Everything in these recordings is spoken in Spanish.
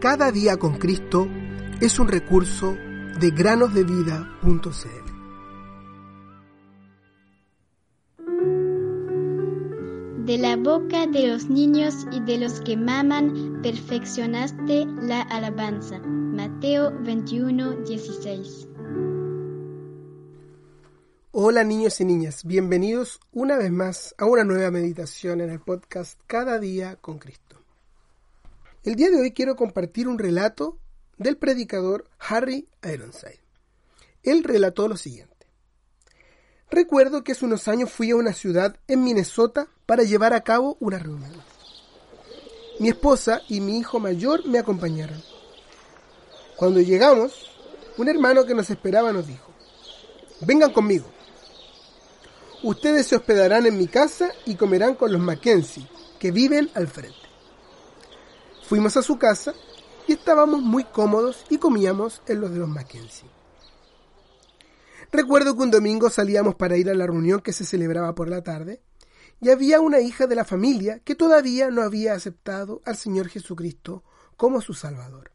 Cada día con Cristo es un recurso de granosdevida.cl. De la boca de los niños y de los que maman, perfeccionaste la alabanza. Mateo 21, 16. Hola niños y niñas, bienvenidos una vez más a una nueva meditación en el podcast Cada día con Cristo. El día de hoy quiero compartir un relato del predicador Harry Ironside. Él relató lo siguiente. Recuerdo que hace unos años fui a una ciudad en Minnesota para llevar a cabo una reunión. Mi esposa y mi hijo mayor me acompañaron. Cuando llegamos, un hermano que nos esperaba nos dijo, vengan conmigo. Ustedes se hospedarán en mi casa y comerán con los Mackenzie, que viven al frente. Fuimos a su casa y estábamos muy cómodos y comíamos en los de los Mackenzie. Recuerdo que un domingo salíamos para ir a la reunión que se celebraba por la tarde y había una hija de la familia que todavía no había aceptado al Señor Jesucristo como su Salvador.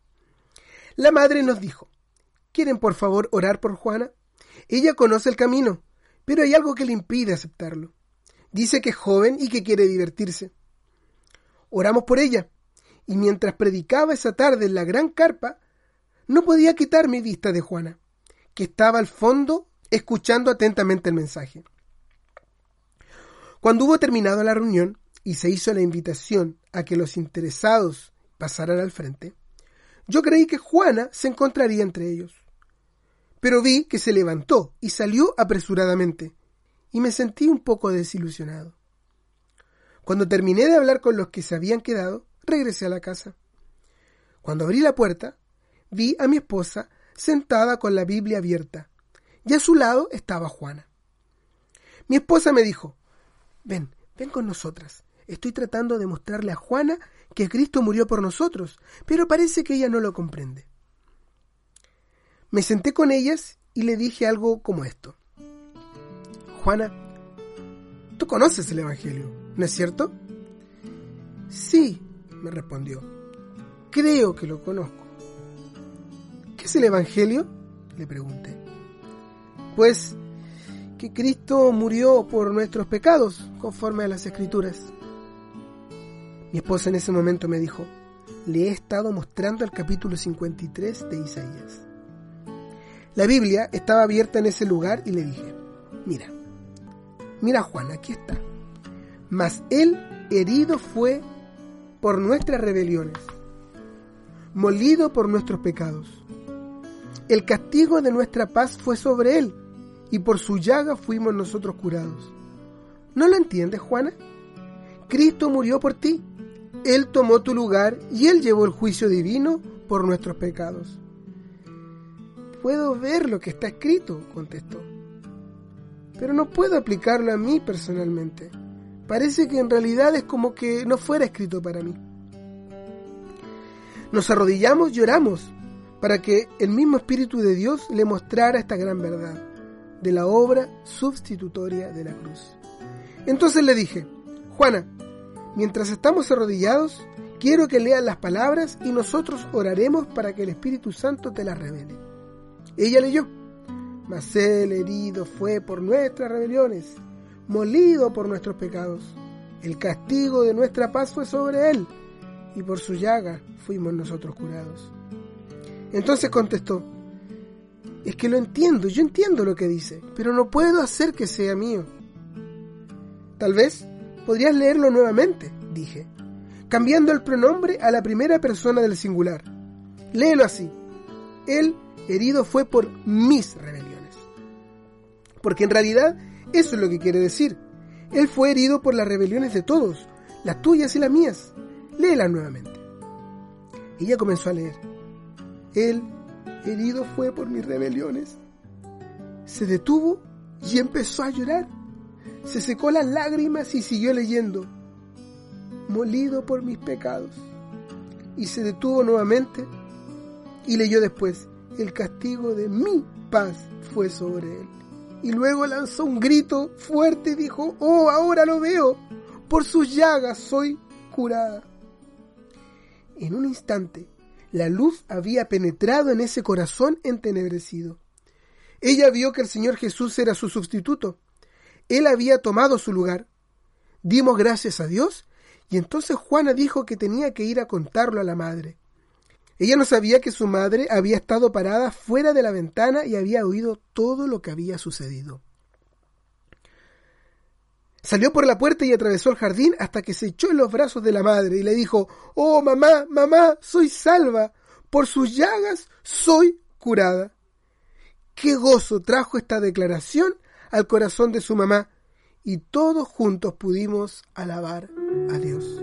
La madre nos dijo, ¿quieren por favor orar por Juana? Ella conoce el camino, pero hay algo que le impide aceptarlo. Dice que es joven y que quiere divertirse. Oramos por ella y mientras predicaba esa tarde en la gran carpa, no podía quitar mi vista de Juana, que estaba al fondo escuchando atentamente el mensaje. Cuando hubo terminado la reunión y se hizo la invitación a que los interesados pasaran al frente, yo creí que Juana se encontraría entre ellos. Pero vi que se levantó y salió apresuradamente, y me sentí un poco desilusionado. Cuando terminé de hablar con los que se habían quedado, regresé a la casa. Cuando abrí la puerta, vi a mi esposa sentada con la Biblia abierta, y a su lado estaba Juana. Mi esposa me dijo, ven, ven con nosotras. Estoy tratando de mostrarle a Juana que Cristo murió por nosotros, pero parece que ella no lo comprende. Me senté con ellas y le dije algo como esto. Juana, tú conoces el Evangelio, ¿no es cierto? Sí, me respondió. Creo que lo conozco. ¿Qué es el Evangelio? le pregunté. Pues que Cristo murió por nuestros pecados, conforme a las Escrituras. Mi esposa en ese momento me dijo, le he estado mostrando el capítulo 53 de Isaías. La Biblia estaba abierta en ese lugar y le dije, mira, mira Juan, aquí está. Mas él herido fue por nuestras rebeliones, molido por nuestros pecados. El castigo de nuestra paz fue sobre él, y por su llaga fuimos nosotros curados. ¿No lo entiendes, Juana? Cristo murió por ti. Él tomó tu lugar y Él llevó el juicio divino por nuestros pecados. Puedo ver lo que está escrito, contestó. Pero no puedo aplicarlo a mí personalmente parece que en realidad es como que no fuera escrito para mí. Nos arrodillamos y oramos para que el mismo Espíritu de Dios le mostrara esta gran verdad de la obra sustitutoria de la cruz. Entonces le dije, Juana, mientras estamos arrodillados, quiero que leas las palabras y nosotros oraremos para que el Espíritu Santo te las revele. Ella leyó, mas el herido fue por nuestras rebeliones molido por nuestros pecados. El castigo de nuestra paz fue sobre él, y por su llaga fuimos nosotros curados. Entonces contestó, es que lo entiendo, yo entiendo lo que dice, pero no puedo hacer que sea mío. Tal vez podrías leerlo nuevamente, dije, cambiando el pronombre a la primera persona del singular. Léelo así. Él herido fue por mis rebeliones. Porque en realidad eso es lo que quiere decir. Él fue herido por las rebeliones de todos, las tuyas y las mías. Léela nuevamente. Ella comenzó a leer. Él herido fue por mis rebeliones. Se detuvo y empezó a llorar. Se secó las lágrimas y siguió leyendo. Molido por mis pecados. Y se detuvo nuevamente y leyó después. El castigo de mi paz fue sobre él y luego lanzó un grito fuerte y dijo, oh, ahora lo veo, por sus llagas soy curada. En un instante, La luz había penetrado en ese corazón entenebrecido. Ella vio que el Señor Jesús era su sustituto. Él había tomado su lugar. Dimos gracias a Dios y entonces Juana dijo que tenía que ir a contarlo a la madre. Ella no sabía que su madre había estado parada fuera de la ventana y había oído todo lo que había sucedido. Salió por la puerta y atravesó el jardín hasta que se echó en los brazos de la madre y le dijo Oh mamá, mamá, soy salva. Por sus llagas soy curada. Qué gozo trajo esta declaración al corazón de su mamá y todos juntos pudimos alabar a Dios.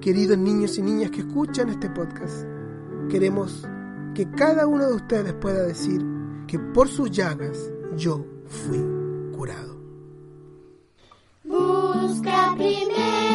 Queridos niños y niñas que escuchan este podcast, queremos que cada uno de ustedes pueda decir que por sus llagas yo fui curado. Busca primero